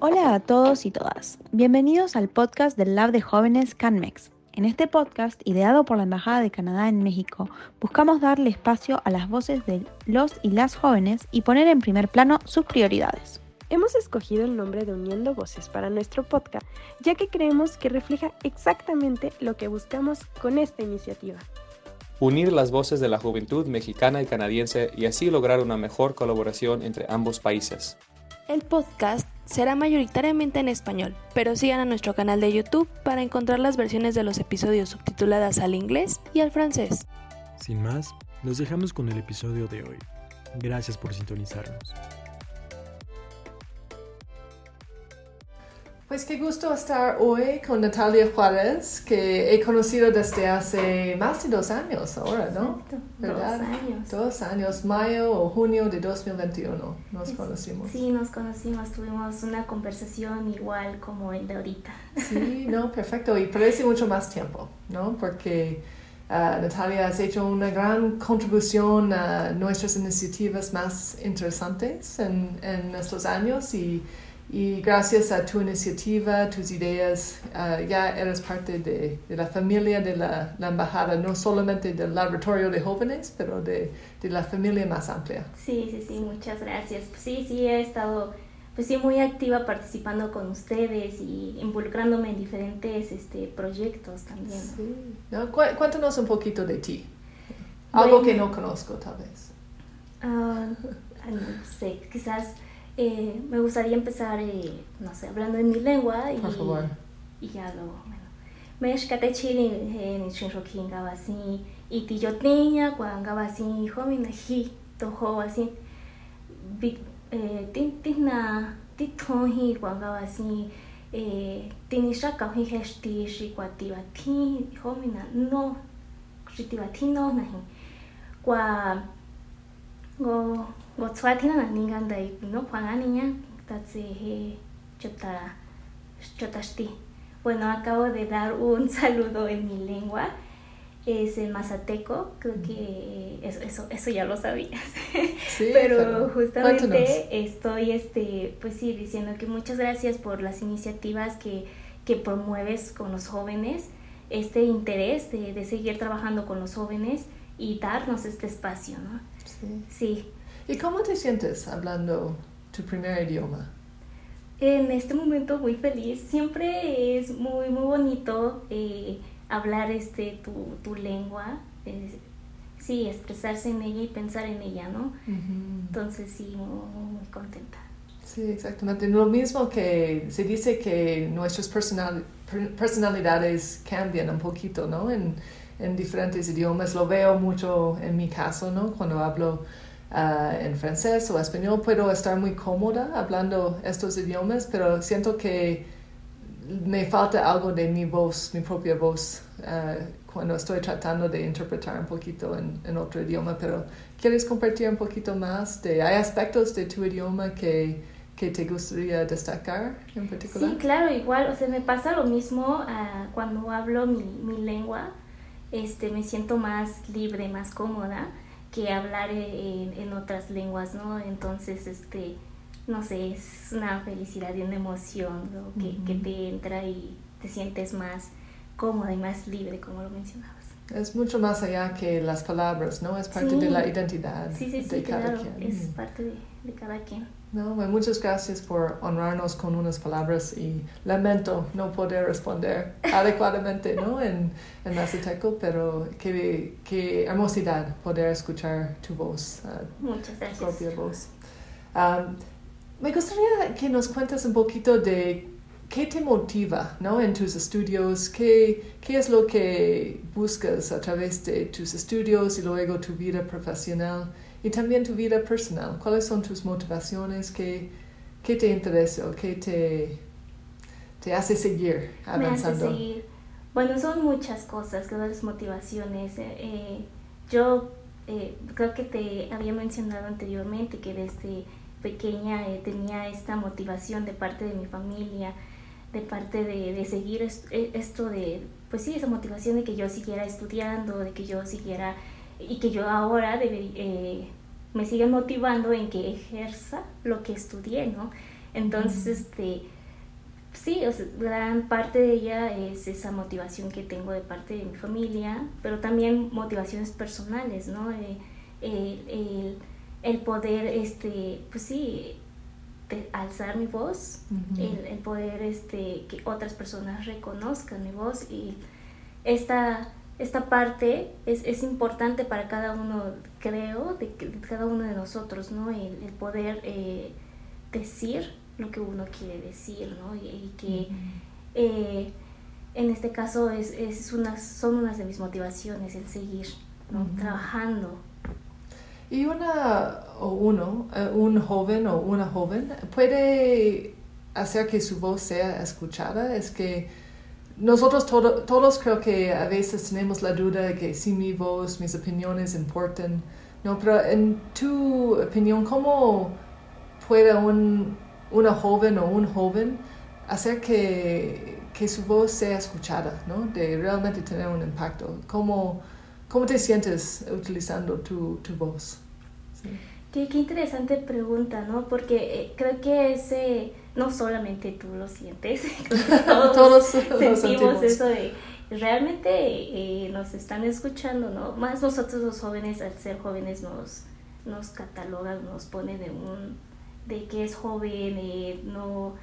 Hola a todos y todas. Bienvenidos al podcast del Lab de Jóvenes CanMex. En este podcast, ideado por la Embajada de Canadá en México, buscamos darle espacio a las voces de los y las jóvenes y poner en primer plano sus prioridades. Hemos escogido el nombre de Uniendo Voces para nuestro podcast, ya que creemos que refleja exactamente lo que buscamos con esta iniciativa. Unir las voces de la juventud mexicana y canadiense y así lograr una mejor colaboración entre ambos países. El podcast será mayoritariamente en español, pero sigan a nuestro canal de YouTube para encontrar las versiones de los episodios subtituladas al inglés y al francés. Sin más, nos dejamos con el episodio de hoy. Gracias por sintonizarnos. Pues qué gusto estar hoy con Natalia Juárez, que he conocido desde hace más de dos años ahora, ¿no? ¿verdad? Dos años. Dos años, mayo o junio de 2021 nos conocimos. Sí, nos conocimos, tuvimos una conversación igual como el de ahorita. Sí, no, perfecto, y parece mucho más tiempo, ¿no? Porque uh, Natalia has hecho una gran contribución a nuestras iniciativas más interesantes en, en estos años y y gracias a tu iniciativa, tus ideas, uh, ya eres parte de, de la familia de la, la, embajada, no solamente del laboratorio de jóvenes, pero de, de, la familia más amplia. Sí, sí, sí, muchas gracias. Sí, sí, he estado pues sí, muy activa participando con ustedes y involucrándome en diferentes este, proyectos también. Sí. ¿No? Cuéntanos un poquito de ti. Algo que no conozco, tal vez. Uh, no sé, quizás eh, me gustaría empezar, eh, no sé, hablando en mi lengua y, Por favor. y ya lo, bueno. Me escate chile en chinroki ngaba así y ti yo tenía cuando ngaba así joven hi toho así eh tin tin na ti tohi cuando ngaba así eh tini shaka hi hesti shi kwa ti va ti joven no shi ti va ti no nahi kwa go Gotswatina ninganda y no Juana niña tatse he chota chotashti. Bueno, acabo de dar un saludo en mi lengua. Es el mazateco, creo que eso, eso, eso ya lo sabías. Sí, pero justamente estoy este, pues sí, diciendo que muchas gracias por las iniciativas que, que promueves con los jóvenes, este interés de, de seguir trabajando con los jóvenes y darnos este espacio, ¿no? Sí. Sí. ¿Y cómo te sientes hablando tu primer idioma? En este momento muy feliz. Siempre es muy, muy bonito eh, hablar este, tu, tu lengua. Eh, sí, expresarse en ella y pensar en ella, ¿no? Uh -huh. Entonces sí, muy, muy, contenta. Sí, exactamente. Lo mismo que se dice que nuestras personal, personalidades cambian un poquito, ¿no? En, en diferentes idiomas. Lo veo mucho en mi caso, ¿no? Cuando hablo Uh, en francés o español puedo estar muy cómoda hablando estos idiomas, pero siento que me falta algo de mi voz, mi propia voz, uh, cuando estoy tratando de interpretar un poquito en, en, otro idioma. Pero ¿quieres compartir un poquito más? De, ¿Hay aspectos de tu idioma que, que te gustaría destacar en particular? Sí, claro, igual, o sea, me pasa lo mismo uh, cuando hablo mi, mi lengua, este, me siento más libre, más cómoda que hablar en, en, otras lenguas, ¿no? Entonces, este, no sé, es una felicidad y una emoción ¿no? que, uh -huh. que te entra y te sientes más cómoda y más libre, como lo mencionabas. Es mucho más allá que las palabras, ¿no? Es parte sí. de la identidad sí, sí, de sí, cada claro, quien. Es parte de, de cada quien. No, bueno, muchas gracias por honrarnos con unas palabras y lamento no poder responder adecuadamente ¿no? en, en Mazateco, pero qué, qué hermosidad poder escuchar tu voz, uh, Muchas gracias. tu propia voz. Um, me gustaría que nos cuentes un poquito de qué te motiva ¿no? en tus estudios, qué, qué es lo que buscas a través de tus estudios y luego tu vida profesional y también tu vida personal. ¿Cuáles son tus motivaciones? ¿Qué, qué te interesa o qué te, te hace seguir avanzando? Me hace seguir. Bueno, son muchas cosas, las motivaciones. Eh, yo eh, creo que te había mencionado anteriormente que desde pequeña eh, tenía esta motivación de parte de mi familia, de parte de, de seguir est esto de, pues sí, esa motivación de que yo siguiera estudiando, de que yo siguiera y que yo ahora debe, eh, me sigan motivando en que ejerza lo que estudié, ¿no? Entonces, este, sí, o sea, gran parte de ella es esa motivación que tengo de parte de mi familia, pero también motivaciones personales, ¿no? Eh, el, el, el, poder, este, pues sí, de alzar mi voz, el, el, poder este, que otras personas reconozcan mi voz y esta, esta parte es, es importante para cada uno, creo, de, de, cada uno de nosotros, ¿no? El, el poder eh, decir lo que uno quiere decir, ¿no? Y, y que eh, en este caso es, es unas, son unas de mis motivaciones, el seguir, ¿no? Trabajando y una o uno, eh, un joven o una joven, puede hacer que su voz sea escuchada. Es que nosotros todo, todos creo que a veces tenemos la duda de que si mi voz, mis opiniones importan. No, pero en tu opinión, ¿cómo puede un, una joven o un joven hacer que, que su voz sea escuchada, ¿no? de realmente tener un impacto? ¿Cómo, ¿Cómo te sientes utilizando tu, tu voz? Sí. Qué, qué, interesante pregunta, ¿no? Porque eh, creo que ese, no solamente tú lo sientes, todos, todos sentimos, sentimos, eso de, realmente eh, nos están escuchando, ¿no? Más nosotros los jóvenes, al ser jóvenes, nos, nos catalogan, nos ponen de un, de que es joven, eh, no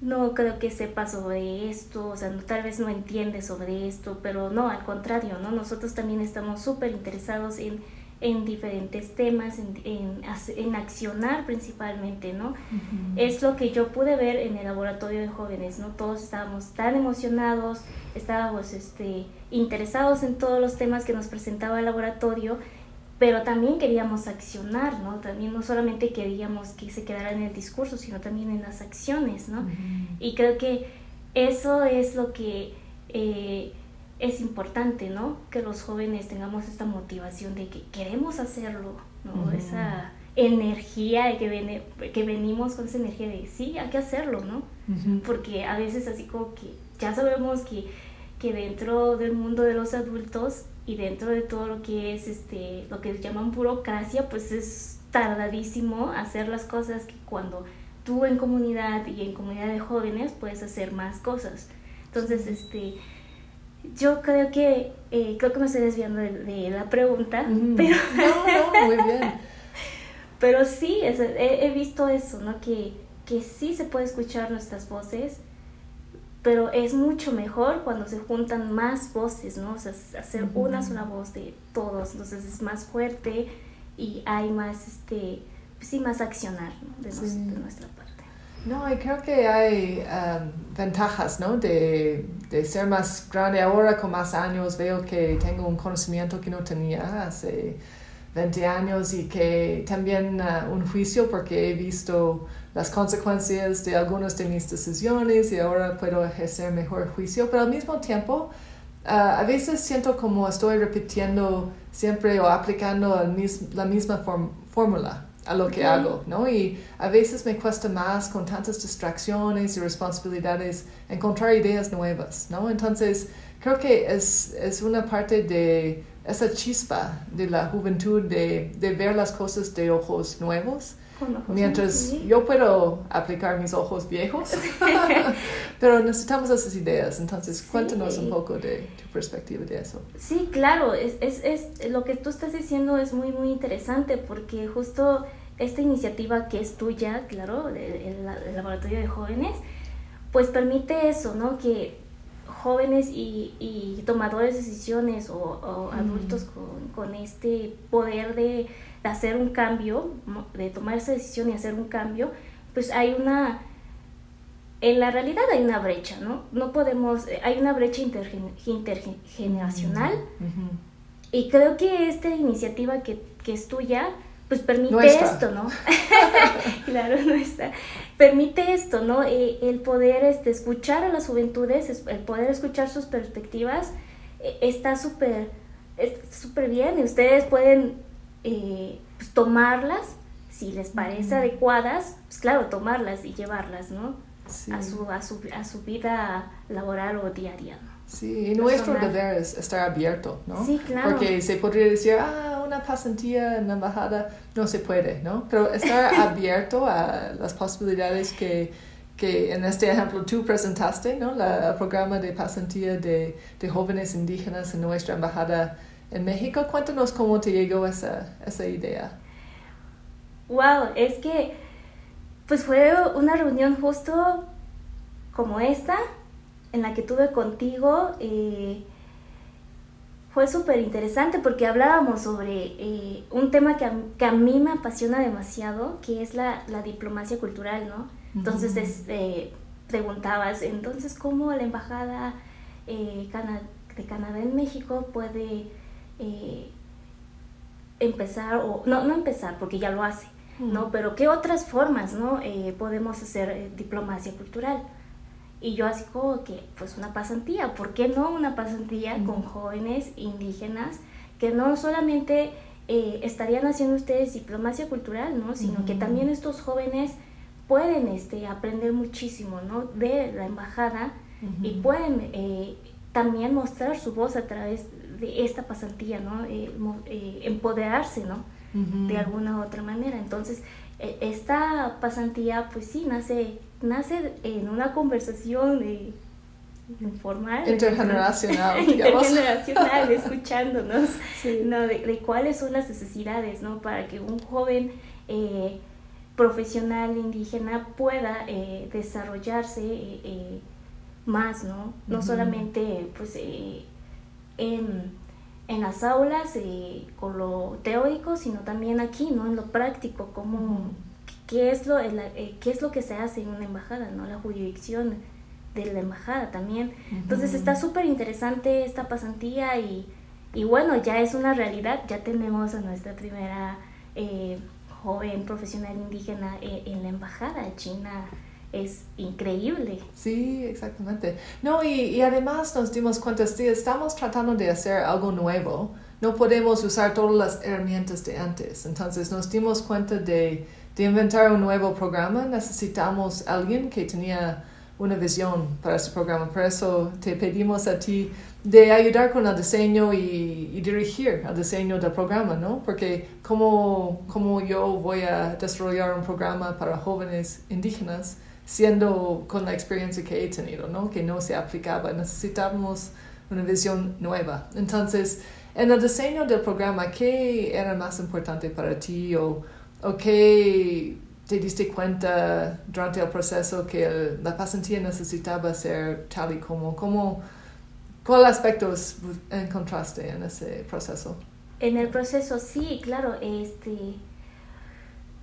no creo que sepa sobre esto, o sea, no, tal vez no entiende sobre esto, pero no, al contrario, ¿no? Nosotros también estamos súper interesados en, en diferentes temas, en, en, en, accionar principalmente, ¿no? Uh -huh. Es lo que yo pude ver en el laboratorio de jóvenes, ¿no? Todos estábamos tan emocionados, estábamos este, interesados en todos los temas que nos presentaba el laboratorio, pero también queríamos accionar, ¿no? También no solamente queríamos que se quedara en el discurso, sino también en las acciones, ¿no? Uh -huh. Y creo que eso es lo que eh, es importante, ¿no? Que los jóvenes tengamos esta motivación de que queremos hacerlo, ¿no? Uh -huh. Esa energía de que, viene, que venimos con esa energía de sí, hay que hacerlo, ¿no? Uh -huh. Porque a veces así como que ya sabemos que, que dentro del mundo de los adultos y dentro de todo lo que es este lo que llaman burocracia pues es tardadísimo hacer las cosas que cuando tú en comunidad y en comunidad de jóvenes puedes hacer más cosas. Entonces este yo creo que eh, creo que me estoy desviando de, de la pregunta mm. pero no, no, muy bien. pero sí es, he, he visto eso no que que sí se puede escuchar nuestras voces pero es mucho mejor cuando se juntan más voces, ¿no? O sea, hacer uh -huh. una sola voz de todos, entonces es más fuerte y hay más, este, pues sí, más accionar ¿no? de, sí. nos, de, nuestra parte. No, y creo que hay um, ventajas, ¿no? De, de, ser más grande ahora, con más años, veo que tengo un conocimiento que no tenía hace 20 años y que también uh, un juicio porque he visto las consecuencias de algunas de mis decisiones y ahora puedo ejercer mejor juicio, pero al mismo tiempo uh, a veces siento como estoy repitiendo siempre o aplicando mis, la misma fórmula a lo que okay. hago, ¿no? Y a veces me cuesta más con tantas distracciones y responsabilidades encontrar ideas nuevas, ¿no? Entonces, creo que es, es una parte de esa chispa de la juventud de, de ver las cosas de ojos nuevos Mientras sí. yo puedo aplicar mis ojos viejos, pero necesitamos esas ideas. Entonces, sí. cuéntanos un poco de tu perspectiva de eso. Sí, claro, es, es, es, lo que tú estás diciendo es muy, muy interesante porque justo esta iniciativa que es tuya, claro, el, el, el laboratorio de jóvenes, pues permite eso, ¿no? Que jóvenes y, y tomadores de decisiones o, o mm. adultos con, con este poder de hacer un cambio, de tomar esa decisión y hacer un cambio, pues hay una, en la realidad hay una brecha, ¿no? No podemos, eh, hay una brecha intergen, intergeneracional uh -huh. y creo que esta iniciativa que, que es tuya, pues permite esto, ¿no? claro, nuestra. Permite esto, ¿no? Eh, el poder este, escuchar a las juventudes, el poder escuchar sus perspectivas, eh, está súper súper bien y ustedes pueden eh, pues, tomarlas, si les parece mm. adecuadas, pues claro, tomarlas y llevarlas, ¿no? Sí. A, su, a, su, a su vida laboral o diaria, ¿no? Sí, y nuestro deber es estar abierto, ¿no? Sí, claro. Porque se podría decir, ah, una pasantía en la embajada, no se puede, ¿no? Pero estar abierto a las posibilidades que, que en este ejemplo tú presentaste, ¿no? La, el programa de pasantía de, de jóvenes indígenas en nuestra embajada en México. Cuéntanos cómo te llegó esa, esa idea. Wow, es que pues fue una reunión justo como esta, en la que tuve contigo. Eh, fue súper interesante porque hablábamos sobre eh, un tema que a, que a, mí me apasiona demasiado, que es la, la diplomacia cultural, ¿no? Entonces eh, preguntabas, entonces, ¿cómo la embajada de Canadá en México puede empezar, o no, no empezar, porque ya lo hace, ¿no? Pero ¿qué otras formas, ¿no? Eh, podemos hacer eh, diplomacia cultural. Y yo así como que, pues una pasantía, ¿por qué no una pasantía con jóvenes indígenas que no solamente eh, estarían haciendo ustedes diplomacia cultural, ¿no? Sino que también estos jóvenes pueden este, aprender muchísimo, ¿no? De la embajada y pueden también mostrar su voz a través de esta pasantía, ¿no? empoderarse, ¿no? de alguna u otra manera. Entonces, e, esta pasantía, pues sí, nace, nace en una conversación de, informal. Intergeneracional, Intergeneracional, escuchándonos, ¿no? De, cuáles son las necesidades, ¿no? Para que un joven eh, profesional indígena pueda eh, desarrollarse eh, más, ¿no? No solamente, pues, en en las aulas con lo teórico, sino también aquí, ¿no? En lo práctico, cómo, qué, es lo, eh, qué es lo que se hace en una embajada, ¿no? La jurisdicción de la embajada también. Entonces está súper interesante esta pasantía y, y, bueno, ya es una realidad, ya tenemos a nuestra primera eh, joven profesional indígena en la embajada china es increíble. Sí, exactamente. No, y, y además nos dimos cuenta, si estamos tratando de hacer algo nuevo, no podemos usar todas las herramientas de antes. Entonces nos dimos cuenta de, de inventar un nuevo programa. Necesitamos alguien que tenía una visión para este programa. Por eso te pedimos a ti de ayudar con el diseño y, y, dirigir el diseño del programa, ¿no? Porque como, como yo voy a desarrollar un programa para jóvenes indígenas, siendo con la experiencia que he tenido, ¿no? Que no se aplicaba. Necesitamos una visión nueva. Entonces, en el diseño del programa, ¿qué era más importante para ti o, o te diste cuenta durante el proceso que la pasantía necesitaba ser tal y como? ¿Cómo, ¿Cuál aspectos encontraste en ese proceso? En el proceso, sí, claro, este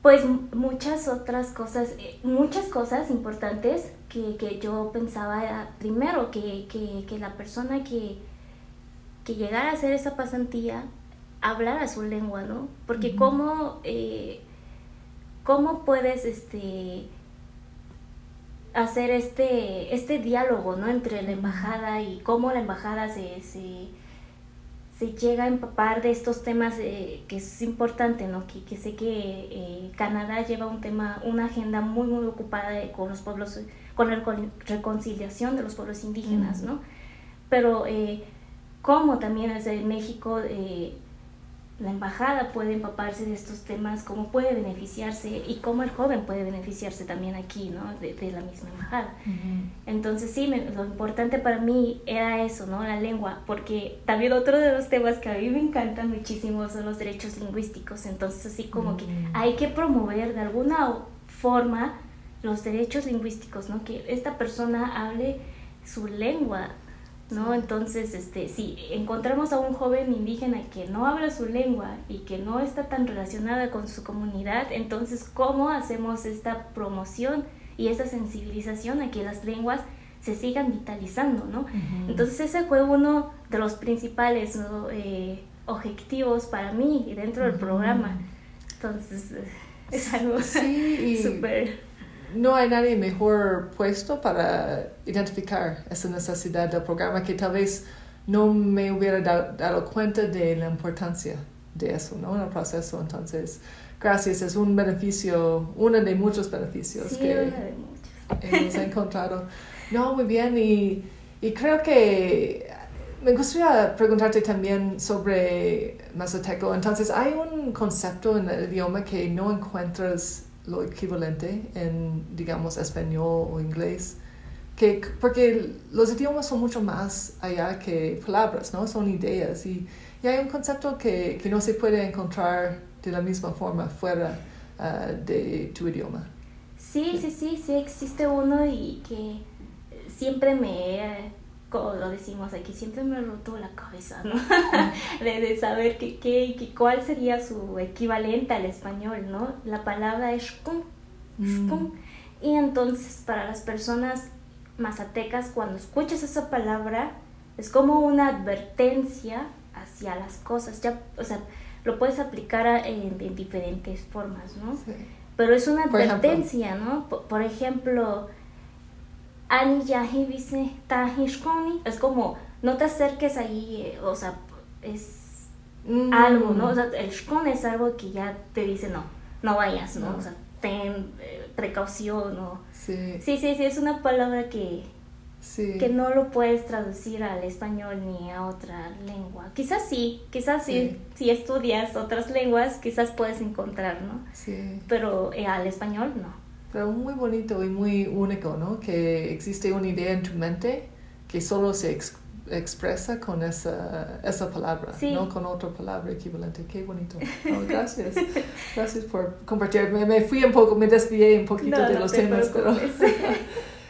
pues muchas otras cosas, eh, muchas cosas importantes que, que yo pensaba primero que, que, que, la persona que, que llegara a hacer esa pasantía hablara su lengua, ¿no? Porque cómo, eh, cómo puedes este, hacer este, este diálogo, ¿no? Entre la embajada y cómo la embajada se, se se llega a empapar de estos temas eh, que es importante, ¿no? Que, que sé que eh, Canadá lleva un tema, una agenda muy, muy ocupada con los pueblos, con la reconciliación de los pueblos indígenas, ¿no? Pero eh, como también desde México la embajada puede empaparse de estos temas, cómo puede beneficiarse y cómo el joven puede beneficiarse también aquí, ¿no? De, de la misma embajada. Entonces sí, lo importante para mí era eso, ¿no? La lengua, porque también otro de los temas que a mí me encantan muchísimo son los derechos lingüísticos, entonces así como que hay que promover de alguna forma los derechos lingüísticos, ¿no? Que esta persona hable su lengua ¿no? Entonces, este, si encontramos a un joven indígena que no habla su lengua y que no está tan relacionada con su comunidad, entonces, ¿cómo hacemos esta promoción y esa sensibilización a que las lenguas se sigan vitalizando, ¿no? Entonces, ese fue uno de los principales eh, objetivos para mí dentro del programa. Entonces, es algo súper no hay nadie mejor puesto para identificar esa necesidad del programa que tal vez no me hubiera dado, cuenta de la importancia de eso, ¿no? En el proceso. Entonces, gracias, es un beneficio, uno de muchos beneficios que hemos encontrado. No, muy bien, y, y creo que me gustaría preguntarte también sobre Mazateco. Entonces, ¿hay un concepto en el idioma que no encuentras lo equivalente en, digamos, español o inglés? Que, porque los idiomas son mucho más allá que palabras, ¿no? Son ideas y, y hay un concepto que, que, no se puede encontrar de la misma forma fuera uh, de tu idioma. Sí, sí, sí, sí, existe uno y que siempre me como lo decimos aquí, siempre me roto la cabeza, ¿no? de, de, saber que, que, cuál sería su equivalente al español, ¿no? La palabra es shkun, mm. Y entonces para las personas mazatecas, cuando escuchas esa palabra, es como una advertencia hacia las cosas. Ya, o sea, lo puedes aplicar en, diferentes formas, ¿no? Sí. Pero es una advertencia, ¿no? por ejemplo es como, no te acerques ahí, eh, o sea, es mm. algo, ¿no? O sea, el shkon es algo que ya te dice, no, no vayas, ¿no? O sea, ten eh, precaución, ¿no? Sí. sí, sí, sí, es una palabra que, que no lo puedes traducir al español ni a otra lengua. Quizás sí, quizás sí. si estudias otras lenguas, quizás puedes encontrar, ¿no? Sí. Pero eh, al español no. Pero muy bonito y muy único, ¿no? Que existe una idea en tu mente que solo se expresa con esa, esa palabra, no con otra palabra equivalente. Qué bonito. gracias. gracias por compartir. Me, fui un poco, me desvié un poquito de los temas, pero... um,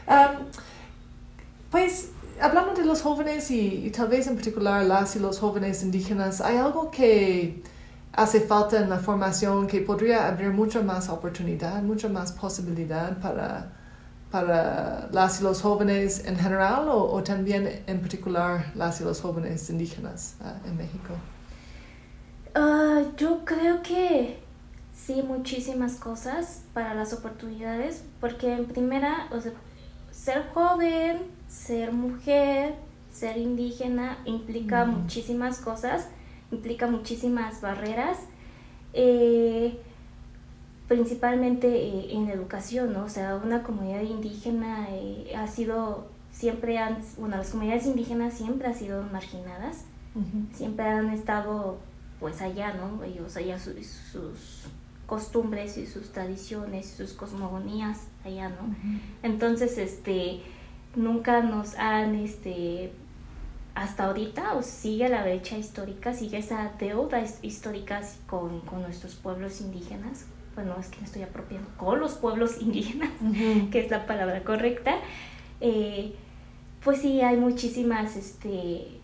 pues hablando de los jóvenes y, y, tal vez en particular las y los jóvenes indígenas, hay algo que hace falta en la formación que podría abrir mucha más oportunidad, mucha más posibilidad para, para las y los jóvenes en general o, también en particular las y los jóvenes indígenas uh, en México? Uh, yo creo que sí, muchísimas cosas para las oportunidades, porque en primera, o sea, ser joven, ser mujer, ser indígena implica muchísimas cosas implica muchísimas barreras, eh, principalmente eh, en educación, ¿no? O sea, una comunidad indígena eh, ha sido, siempre han, bueno, las comunidades indígenas siempre han sido marginadas, siempre han estado pues allá, ¿no? Ellos allá sus costumbres y sus tradiciones, sus cosmogonías allá, ¿no? Entonces, este, nunca nos han, este, hasta ahorita o sigue la brecha histórica, sigue esa deuda histórica con, con nuestros pueblos indígenas. Bueno, es que me estoy apropiando con los pueblos indígenas, que es la palabra correcta. Eh, pues sí, hay muchísimas este,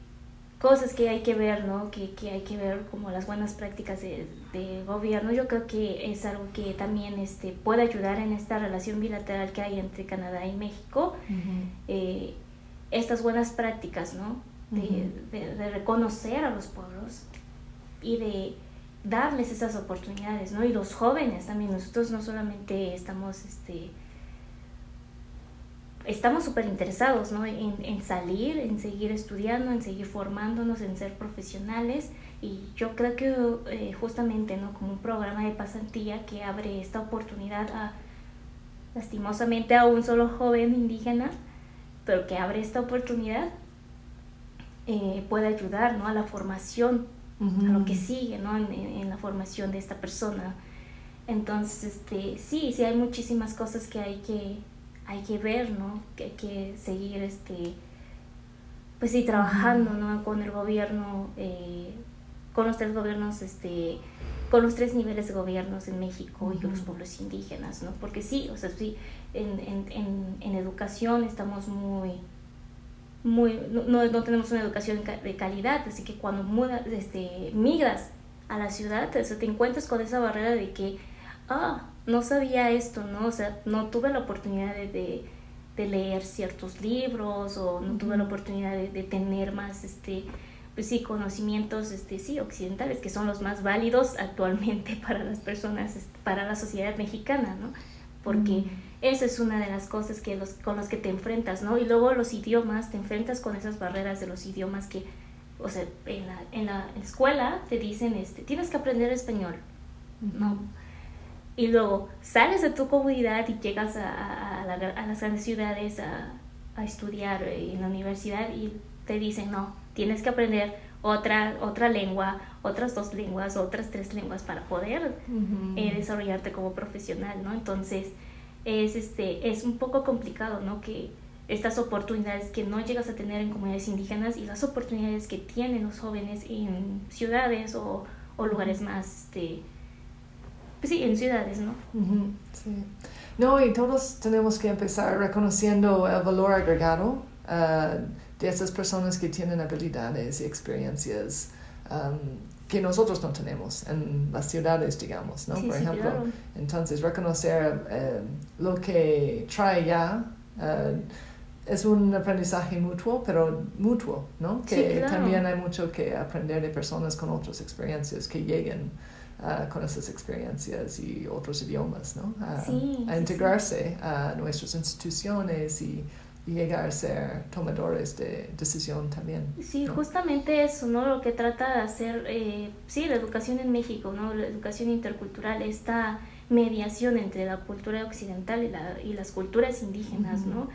cosas que hay que ver, ¿no? Que, que hay que ver como las buenas prácticas de, de, gobierno. Yo creo que es algo que también este, puede ayudar en esta relación bilateral que hay entre Canadá y México. Eh, estas buenas prácticas, ¿no? De, reconocer a los pueblos y de darles esas oportunidades, ¿no? Y los jóvenes también, nosotros no solamente estamos, este, estamos súper interesados, ¿no? En, salir, en seguir estudiando, en seguir formándonos, en ser profesionales. Y yo creo que eh, justamente, ¿no? Como un programa de pasantía que abre esta oportunidad a, lastimosamente, a un solo joven indígena, pero que abre esta oportunidad eh, puede ayudar ¿no? a la formación, a lo que sigue ¿no? en, la formación de esta persona. Entonces, este, sí, sí hay muchísimas cosas que hay que, hay que ver, ¿no? que hay que seguir este, pues sí, trabajando ¿no? con el gobierno, eh, con los tres gobiernos, este, con los tres niveles de gobiernos en México y con los pueblos indígenas, ¿no? Porque sí, o sea, sí, en, en, en educación estamos muy muy, no, no, tenemos una educación de calidad, así que cuando mudas, este, migras a la ciudad, te encuentras con esa barrera de que, ah, no sabía esto, ¿no? O sea, no tuve la oportunidad de, de, leer ciertos libros o no tuve la oportunidad de, de, tener más, este, pues sí, conocimientos, este, sí, occidentales, que son los más válidos actualmente para las personas, este, para la sociedad mexicana, ¿no? Porque... Esa es una de las cosas que los, con las que te enfrentas, ¿no? Y luego los idiomas, te enfrentas con esas barreras de los idiomas que, o sea, en la, en la escuela te dicen, este, tienes que aprender español, ¿no? Y luego sales de tu comunidad y llegas a, a, a, las grandes ciudades a, a estudiar en la universidad y te dicen, no, tienes que aprender otra, otra lengua, otras dos lenguas, otras tres lenguas para poder eh, desarrollarte como profesional, ¿no? Entonces, es, este, es un poco complicado, ¿no? Que estas oportunidades que no llegas a tener en comunidades indígenas y las oportunidades que tienen los jóvenes en ciudades o, lugares más, este, pues sí, en ciudades, ¿no? Sí. No, y todos tenemos que empezar reconociendo el valor agregado uh, de esas personas que tienen habilidades y experiencias um, que nosotros no tenemos en las ciudades, digamos, ¿no? Por ejemplo, entonces reconocer uh, lo que trae ya uh, es un aprendizaje mutuo, pero mutuo, ¿no? Que también hay mucho que aprender de personas con otras experiencias que lleguen uh, con esas experiencias y otros idiomas, ¿no? Uh, a integrarse a nuestras instituciones y, llegar a ser tomadores de decisión también. Sí, justamente eso, ¿no? Lo que trata de hacer, eh, sí, la educación en México, ¿no? La educación intercultural, esta mediación entre la cultura occidental y, la, y las culturas indígenas, ¿no?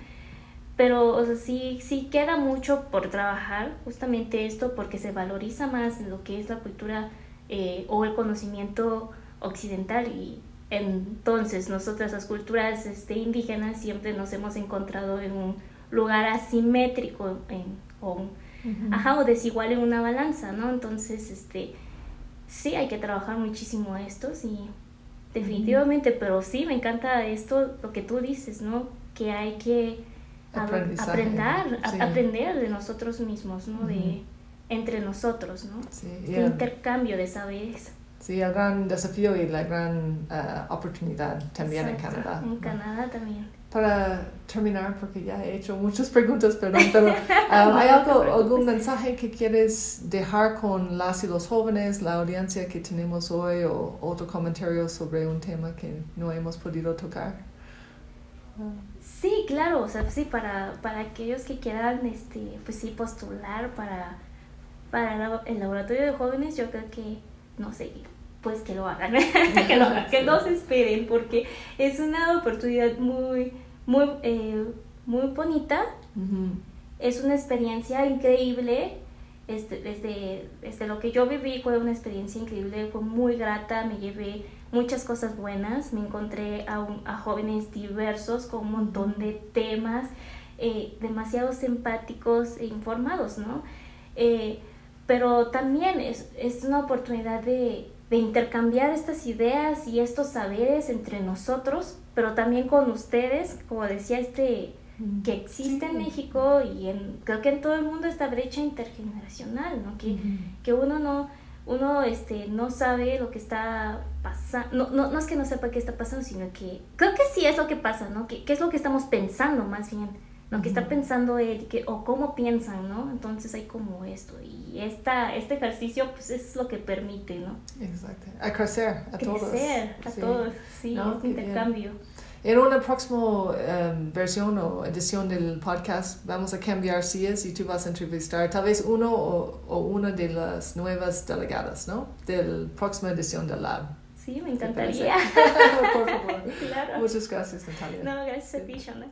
Pero o sea, sí, sí queda mucho por trabajar, justamente esto, porque se valoriza más lo que es la cultura eh, o el conocimiento occidental y entonces nosotras las culturas este, indígenas siempre nos hemos encontrado en un lugar asimétrico en, o, ajá, o desigual en una balanza, ¿no? Entonces, este, sí hay que trabajar muchísimo esto, sí, definitivamente, pero sí me encanta esto, lo que tú dices, ¿no? Que hay que aprender, aprender de nosotros mismos, ¿no? De entre nosotros, ¿no? Sí, intercambio de saberes. Sí, el gran desafío y la gran uh, oportunidad también en Canadá. En Canadá también. Para terminar, porque ya he hecho muchas preguntas, perdón, pero um, ¿hay algo, algún mensaje que quieres dejar con las y los jóvenes, la audiencia que tenemos hoy o otro comentario sobre un tema que no hemos podido tocar? Sí, claro, o sea, sí, para, para aquellos que quieran, este, pues sí, postular para para el laboratorio de jóvenes, yo creo que, no sé, pues que lo hagan, que lo hagan, que no se esperen, porque es una oportunidad muy, muy, eh, muy bonita, es una experiencia increíble, este, desde, desde lo que yo viví fue una experiencia increíble, fue muy grata, me llevé muchas cosas buenas, me encontré a, a jóvenes diversos con un montón de temas, eh, demasiado simpáticos e informados, ¿no? Eh, pero también es, es una oportunidad de, de, intercambiar estas ideas y estos saberes entre nosotros, pero también con ustedes, como decía este que existe en México y en, creo que en todo el mundo esta brecha intergeneracional, ¿no? Que, que uno no uno este no sabe lo que está pasando, no, no, no es que no sepa qué está pasando, sino que creo que sí es lo que pasa, ¿no? Que, que es lo que estamos pensando más bien lo que está pensando él que, o cómo piensan, ¿no? Entonces hay como esto y esta, este ejercicio pues es lo que permite, ¿no? Exacto, a crecer a todos. Crecer a todos, sí, este intercambio. En una próxima em, versión o edición del podcast vamos a cambiar sillas y tú vas a entrevistar tal vez uno o, o una de las nuevas delegadas, ¿no? De la próxima edición del Lab. Sí, me encantaría. Por favor. claro. Muchas gracias, Natalia. No, gracias a ti, Shana.